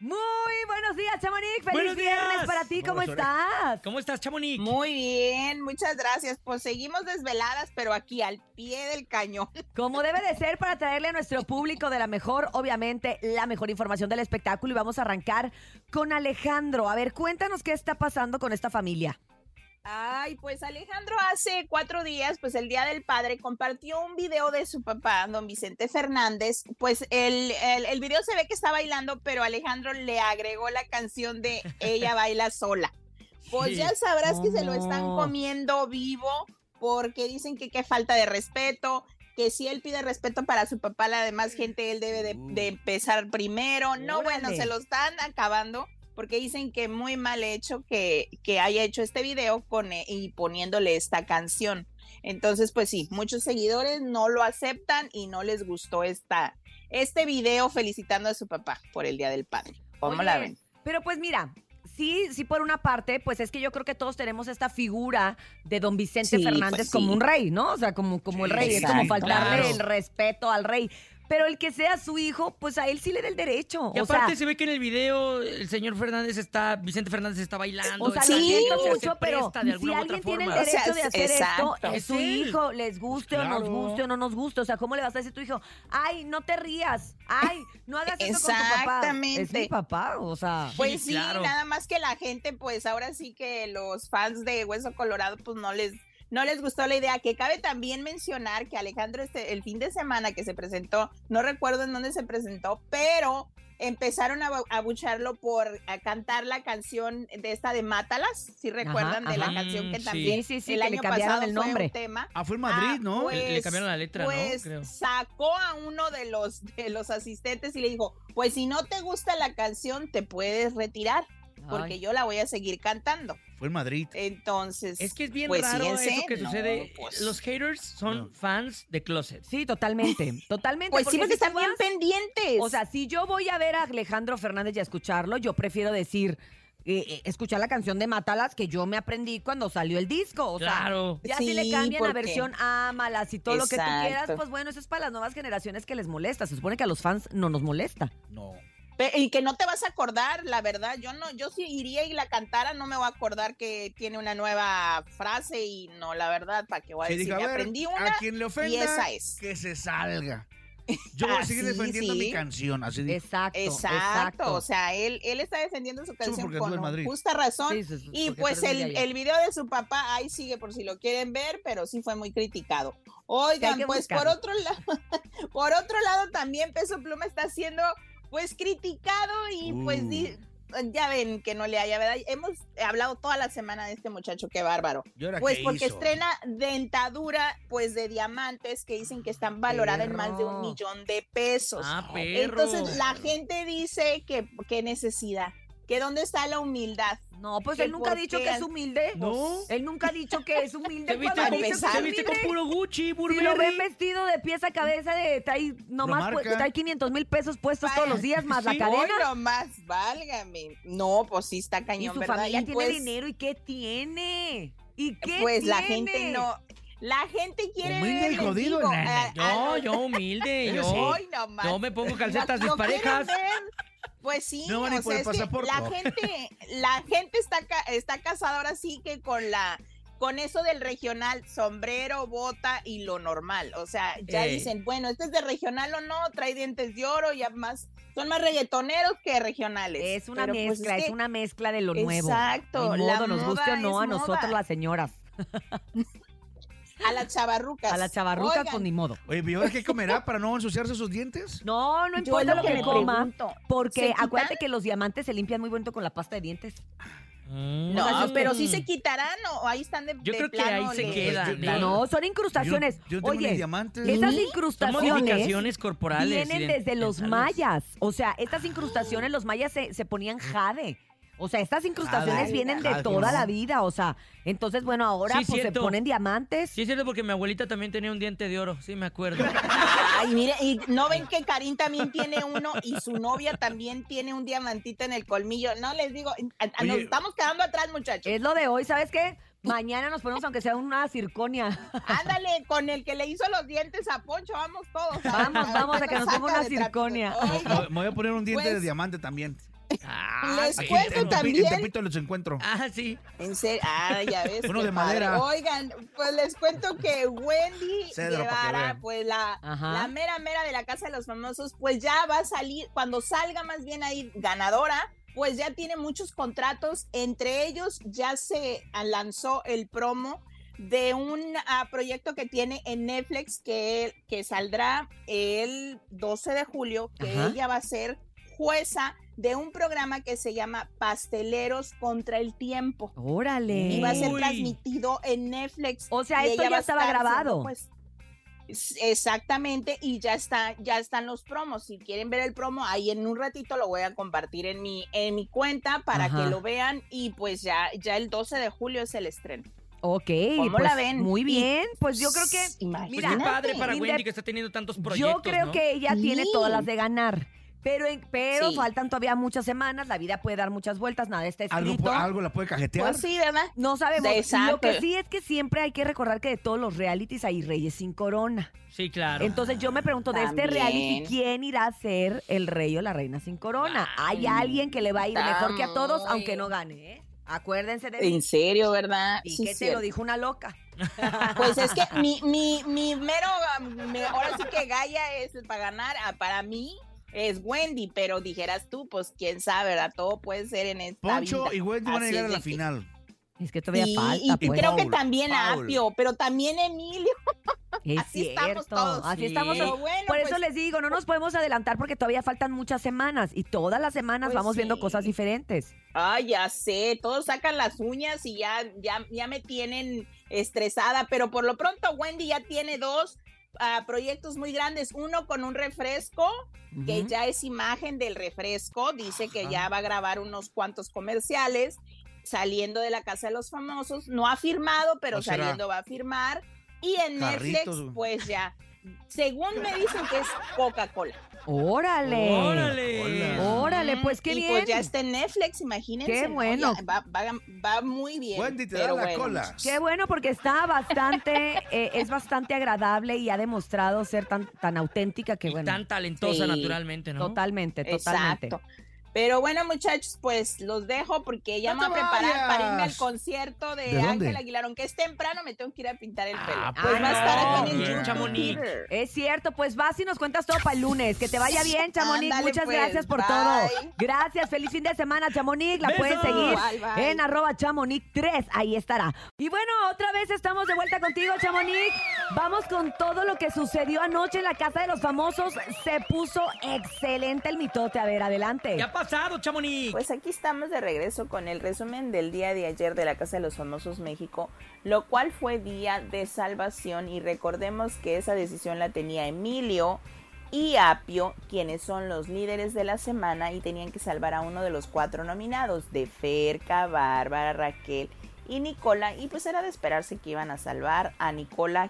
Muy buenos días, Chamonix. Feliz Buenos viernes días. para ti. ¿Cómo estás? ¿Cómo estás, Chamonix? Muy bien, muchas gracias. Pues seguimos desveladas, pero aquí al pie del cañón. Como debe de ser para traerle a nuestro público de la mejor, obviamente, la mejor información del espectáculo. Y vamos a arrancar con Alejandro. A ver, cuéntanos qué está pasando con esta familia. Ay, pues Alejandro hace cuatro días, pues el Día del Padre, compartió un video de su papá, don Vicente Fernández. Pues el, el, el video se ve que está bailando, pero Alejandro le agregó la canción de Ella baila sola. Pues Sí. ya sabrás que se lo están ¿Cómo? comiendo vivo porque dicen que qué falta de respeto, que si él pide respeto para su papá, la demás gente, él debe de, de empezar primero. No, bueno, se lo están acabando porque dicen que muy mal hecho que, que haya hecho este video con, eh, y poniéndole esta canción. Entonces, pues sí, muchos seguidores no lo aceptan y no les gustó esta, este video felicitando a su papá por el Día del Padre. ¿Cómo Oye, la ven? Pero pues mira, sí, sí por una parte, pues es que yo creo que todos tenemos esta figura de don Vicente Sí, Fernández pues como sí. un rey, ¿no? O sea, como, como el rey, es como faltarle Claro. el respeto al rey. Pero el que sea su hijo, pues a él sí le da el derecho. Y o aparte sea, se ve que en el video el señor Fernández está, Vicente Fernández está bailando. O sea, Sí, se pero de si alguien tiene el forma. O sea, derecho de hacer exacto. esto, es Es su hijo, les guste o nos Claro. guste o no nos guste. O sea, ¿cómo le vas a decir a tu hijo? Ay, no te rías. Ay, no hagas eso con tu papá. Es Exactamente. mi papá, o sea. Pues Sí, sí, claro. nada más que la gente, pues ahora sí que los fans de Hueso Colorado, pues no les, no les gustó la idea. Que cabe también mencionar que Alejandro, este, el fin de semana que se presentó, no recuerdo en dónde se presentó, pero empezaron a bu- a abucharlo por a cantar la canción de esta de Mátalas, si recuerdan de ajá. la canción que sí. también Sí, sí, sí, el que le año cambiaron pasado el fue un nombre. tema. Ah, fue en Madrid, Ah, ¿no? pues, Le- le cambiaron la letra, ¿no? pues, Creo. sacó a uno de los, de los asistentes y le dijo, pues si no te gusta la canción, te puedes retirar, porque Ay. yo la voy a seguir cantando. Fue en Madrid. Entonces, Es que es bien pues, raro fíjense, eso que no, sucede. pues. Los haters son No. fans de closet. Sí, totalmente. Totalmente. pues sí, porque si tú están bien pendientes. O sea, si yo voy a ver a Alejandro Fernández y a escucharlo, yo prefiero decir, eh, eh, escuchar la canción de Mátalas que yo me aprendí cuando salió el disco. O sea, Claro. ya si le Sí, cambian a porque- versión Ámalas y todo lo que tú quieras, pues bueno, eso es para las nuevas generaciones que les molesta. Se supone que a los fans no nos molesta. No. Y que no te vas a acordar, la verdad, yo no, yo si iría y la cantara, no me voy a acordar que tiene una nueva frase y no, la verdad, para que voy a Sí, decir, a ver, aprendí a una quien le ofenda, y esa es. que se salga. Yo voy a seguir defendiendo sí. mi canción, así dijo. Exacto. Exacto, o sea, él, él está defendiendo su canción con justa razón. Sí, sí, sí, Y pues el, el video de su papá ahí sigue por si lo quieren ver, pero sí fue muy criticado. Oigan, pues por otro lado, por otro lado también Peso Pluma está siendo pues criticado y pues Uh. ya ven que no le haya, ¿verdad? Hemos hablado toda la semana de este muchacho, qué bárbaro. ¿Y ahora Pues qué porque hizo? estrena dentadura pues de diamantes que dicen que están valoradas en más de un millón de pesos. Ah, perro. Entonces la gente dice que qué necesidad, que dónde está la humildad. No, pues ¿Que él nunca ha dicho qué? que es humilde. No. Él nunca ha dicho que es humilde. ¿Se viste, ¿Cuándo ha con, se viste con puro Gucci, Si lo Burberry? ven vestido de pies a cabeza de trae nomás marca. pues, trae 500 mil pesos puestos todos los días más la Sí. cadena. Hoy nomás, válgame. No, pues sí está Y cañón, su ¿verdad? familia Y tiene pues, dinero y qué tiene. ¿Y qué Pues la gente no. La gente quiere Humilde ver, y jodido, digo, a- Yo, a- yo humilde, yo. Yo me pongo calcetas ¿Lo- lo disparejas. Pues sí, No van ni o por sea, el es que pasaporte. la gente, la gente está, ca- está casada ahora sí que con la, con eso del regional, sombrero, bota y lo normal. O sea, ya Ey. dicen, bueno, este es de regional o no, trae dientes de oro, ya más, son más reggaetoneros que regionales. Es una Pero, pues, mezcla, es, que- una mezcla de lo nuevo. Exacto, Ni la modo, nos guste o no, a nosotros las señoras. A las chavarrucas. A las chavarrucas, Oigan, pues ni modo. Oye, ¿y ahora qué comerá para no ensuciarse sus dientes? No, no importa lo lo que, me coma. pregunto. Porque acuérdate que los diamantes se limpian muy bonito con la pasta de dientes. Mm. No, O sea, sí- pero sí se quitarán o ahí están de Yo de creo que ahí se le- quedan, Yo- ¿eh? No, son incrustaciones. Yo, yo tengo Oye, diamantes. esas. Son incrustaciones modificaciones corporales. vienen desde los mayas. O sea, estas incrustaciones, los mayas se, se ponían jade. O sea, estas incrustaciones vienen de toda la vida. O sea, entonces, bueno, ahora Sí, pues se ponen diamantes. Sí, es cierto, porque mi abuelita también tenía un diente de oro. Sí, me acuerdo. Ay, mire, y no ven que Karim también tiene uno y su novia también tiene un diamantito en el colmillo. No les digo, a- a- nos estamos quedando atrás, muchachos. Es lo de hoy, ¿sabes qué? Mañana nos ponemos aunque sea una circonia. Ándale, con el que le hizo los dientes a Poncho, vamos todos. Vamos, vamos, a que nos ponga una de circonia. Me voy a poner un diente de Pues- diamante también. Ah, Les cuento también. en Tepito los encuentro. Ah, sí. En serio, ah, ya ves. Uno de padre. madera. Oigan, pues les cuento que Wendy Cedro, Guevara, pues la, Ajá. la mera mera de la Casa de los Famosos, pues ya va a salir, cuando salga más bien ahí ganadora, pues ya tiene muchos contratos, entre ellos ya se lanzó el promo de un ah, proyecto que tiene en Netflix que, que saldrá el 12 de julio, que Ajá. ella va a ser jueza de un programa que se llama Pasteleros contra el Tiempo. Órale. Y va a ser transmitido en Netflix. O sea, esto ella ya estaba estar grabado. pues, exactamente, y ya está, ya están los promos. Si quieren ver el promo, ahí en un ratito lo voy a compartir en mi, en mi cuenta para Ajá. que lo vean. Y pues ya, ya el 12 de julio es el estreno. Ok, ¿Cómo pues, la ven? muy Y- bien. Pues yo creo que Pues Imagínate. qué padre para Wendy que está teniendo tantos proyectos, yo creo ¿no? que ella tiene todas las de ganar. Pero, en- pero Sí. faltan todavía muchas semanas, la vida puede dar muchas vueltas, nada está Algo, escrito. pu- algo la puede cajetear. Pues sí, ¿verdad? No sabemos. Exacto. Lo que sí es que siempre hay que recordar que de todos los realities hay reyes sin corona. Sí, claro. Entonces yo me pregunto, de este También. reality, ¿quién irá a ser el rey o la reina sin corona? Hay Ay, alguien que le va a ir está mejor que a todos, muy- aunque no gane, ¿eh? Acuérdense de En mí. serio, ¿verdad? Y Sí, que te cierto. lo dijo una loca. Pues es que mi, mi, mi mero, me- ahora sí que Gaia es para ganar, ah, para mí es Wendy, pero dijeras tú, pues quién sabe, ¿verdad? Todo puede ser en esta Poncho vida. y Wendy van a llegar a la final. Es que todavía Y, falta, y pues. creo que también Paul. Apio, pero también Emilio. Es así cierto. estamos todos. Así Sí. estamos. Bueno, Por eso pues, les digo, no nos podemos adelantar porque todavía faltan muchas semanas y todas las semanas Pues vamos viendo cosas diferentes. Ay, ya sé, todos sacan las uñas y ya, ya, ya me tienen estresada, pero por lo pronto Wendy ya tiene dos ah, proyectos muy grandes, uno con un refresco, que ya es imagen del refresco, dice que ya va a grabar unos cuantos comerciales saliendo de la casa de los famosos, no ha firmado, pero saliendo va a firmar, y en Carritos, Netflix, pues ya, según me dicen que es Coca-Cola. Órale. Órale. Órale, pues qué y bien. pues ya está en Netflix, imagínense. Qué ¿no? bueno. Va, va- va muy bien. Wendy te da pero la bueno, cola. muchachos. Qué bueno porque está bastante, eh, es bastante agradable y ha demostrado ser tan, tan auténtica que Y bueno. tan talentosa Sí. naturalmente, ¿no? Totalmente, totalmente. Exacto. Pero bueno, muchachos, pues los dejo porque ya ¡No me voy a preparar para irme al concierto de. Ángel Aguilar. Aunque es temprano, me tengo que ir a pintar el pelo. Ah, pues va a estar no, aquí en el. Chamonix. Es cierto, pues vas y nos cuentas todo para el lunes. Que te vaya bien, Chamonix. Muchas pues, gracias por bye. todo. Gracias, feliz fin de semana, Chamonix. La Besos. puedes seguir Bye, bye. en arroba Chamonix 3. Ahí estará. Y bueno, otra vez estamos de vuelta contigo, Chamonix. Vamos con todo lo que sucedió anoche en la Casa de los Famosos. Se puso excelente el mitote. A ver, adelante. ¿Qué ha pasado, Chamonix? Pues aquí estamos de regreso con el resumen del día de ayer de la Casa de los Famosos México, lo cual fue día de salvación y recordemos que esa decisión la tenía Emilio y Apio, quienes son los líderes de la semana y tenían que salvar a uno de los cuatro nominados, de Ferca, Bárbara, Raquel y Nicola, y pues era de esperarse que iban a salvar a Nicola,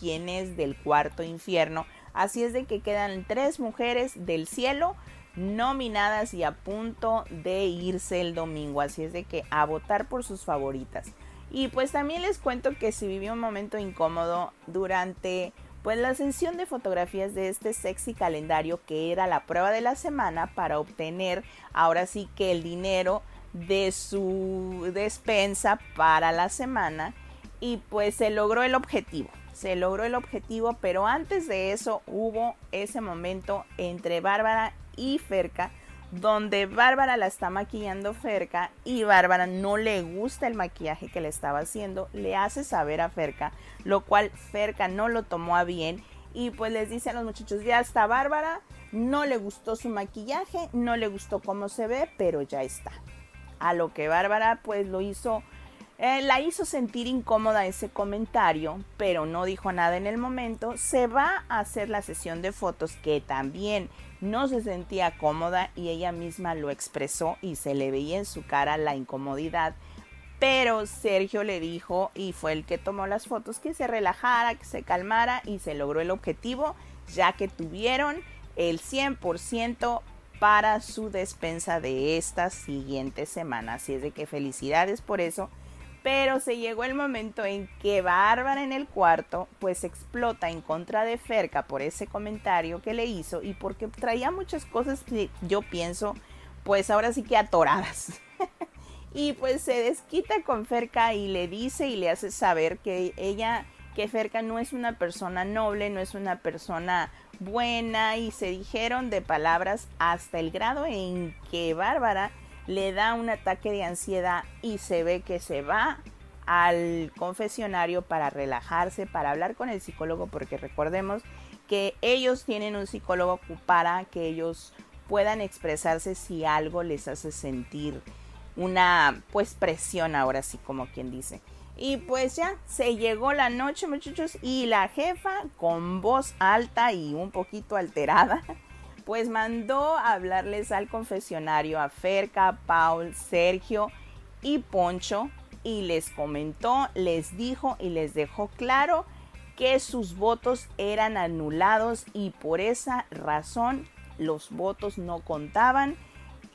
quien es del cuarto infierno. Así es de que quedan tres mujeres del cielo nominadas y a punto de irse el domingo. Así es de que a votar por sus favoritas. Y pues también les cuento que se vivió un momento incómodo durante pues la sesión de fotografías de este sexy calendario que era la prueba de la semana para obtener ahora sí que el dinero de su despensa para la semana y pues se logró el objetivo. Se logró el objetivo, pero antes de eso hubo ese momento entre Bárbara y Ferca donde Bárbara la está maquillando Ferca y Bárbara no le gusta el maquillaje que le estaba haciendo, le hace saber a Ferca, lo cual Ferca no lo tomó a bien y pues les dice a los muchachos, ya está Bárbara, no le gustó su maquillaje, no le gustó cómo se ve, pero ya está. A lo que Bárbara pues lo hizo, eh, la hizo sentir incómoda ese comentario, pero no dijo nada en el momento. Se va a hacer la sesión de fotos que también no se sentía cómoda y ella misma lo expresó y se le veía en su cara la incomodidad. Pero Sergio le dijo y fue el que tomó las fotos que se relajara, que se calmara y se logró el objetivo ya que tuvieron el 100% para su despensa de esta siguiente semana. Así es de que felicidades por eso. Pero se llegó el momento en que Bárbara en el cuarto pues explota en contra de Ferca por ese comentario que le hizo y porque traía muchas cosas que yo pienso pues ahora sí que atoradas. y pues se desquita con Ferca y le dice y le hace saber que ella, que Ferca no es una persona noble, no es una persona buena y se dijeron de palabras hasta el grado en que Bárbara le da un ataque de ansiedad y se ve que se va al confesionario para relajarse, para hablar con el psicólogo, porque recordemos que ellos tienen un psicólogo para que ellos puedan expresarse si algo les hace sentir una pues presión ahora sí como quien dice. Y pues ya se llegó la noche muchachos y la jefa con voz alta y un poquito alterada pues mandó a hablarles al confesionario a Ferca, Paul, Sergio y Poncho y les comentó, les dijo y les dejó claro que sus votos eran anulados y por esa razón los votos no contaban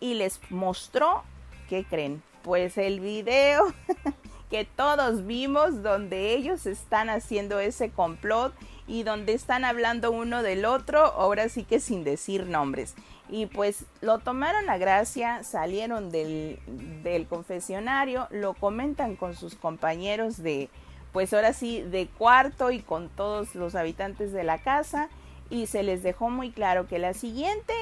y les mostró, ¿qué creen? Pues el video que todos vimos donde ellos están haciendo ese complot y donde están hablando uno del otro, ahora sí que sin decir nombres. Y pues lo tomaron a gracia, salieron del, del confesionario, lo comentan con sus compañeros de, pues ahora sí, de cuarto y con todos los habitantes de la casa y se les dejó muy claro que la siguiente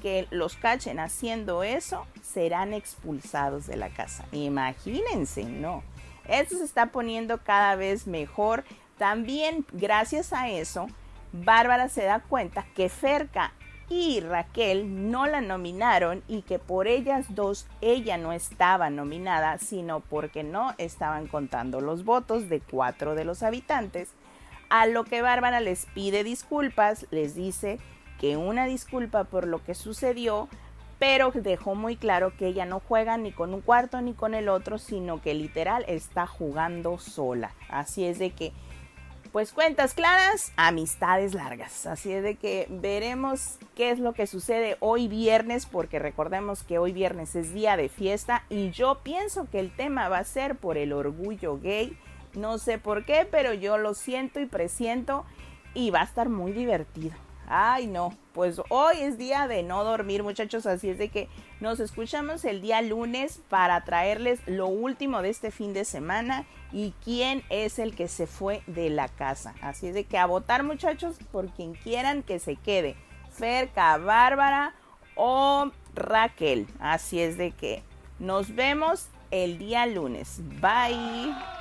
que los cachen haciendo eso serán expulsados de la casa. Imagínense, ¿no? Esto se está poniendo cada vez mejor. También gracias a eso, Bárbara se da cuenta que Ferca y Raquel no la nominaron y que por ellas dos ella no estaba nominada, sino porque no estaban contando los votos de cuatro de los habitantes, a lo que Bárbara les pide disculpas, les dice que una disculpa por lo que sucedió, pero dejó muy claro que ella no juega ni con un cuarto ni con el otro, sino que literal está jugando sola. Así es de que pues cuentas claras, amistades largas. Así es de que veremos qué es lo que sucede hoy viernes, porque recordemos que hoy viernes es día de fiesta y yo pienso que el tema va a ser por el orgullo gay. No sé por qué, pero yo lo siento y presiento y va a estar muy divertido. Ay, no, pues hoy es día de no dormir, muchachos, así es de que nos escuchamos el día lunes para traerles lo último de este fin de semana y quién es el que se fue de la casa. Así es de que a votar, muchachos, por quien quieran que se quede. Ferca, Bárbara o Raquel. Así es de que nos vemos el día lunes. Bye.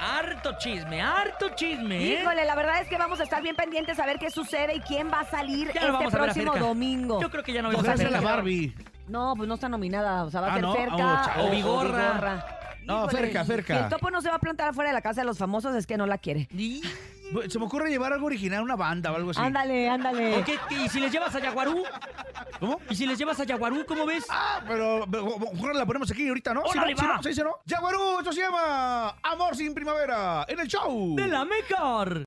Harto chisme, harto chisme. ¿eh? Híjole, la verdad es que vamos a estar bien pendientes a ver qué sucede y quién va a salir Ya este próximo domingo. Yo creo que ya no vamos a ver. la Barbie. No, pues no está nominada. O sea, va a Ah, ser ¿no? Ferca Oh, o, O Vigorra. No, Híjole, Ferca. Si el topo no se va a plantar afuera de la casa de los famosos, es que no la quiere. Y- Se me ocurre llevar algo original, una banda o algo así. Ándale, ándale. Ok, ¿Y si les llevas a Yaguarú? ¿Cómo? ¿Y si les llevas a Yaguarú, cómo ves? Ah, pero pero, mejor la ponemos aquí ahorita, ¿no? ¿Sí, ¡Órale, no? ¿Sí, no? ¿Sí, sí, no? Yaguarú, esto se llama Amor sin Primavera, en el show. ¡De la mejor!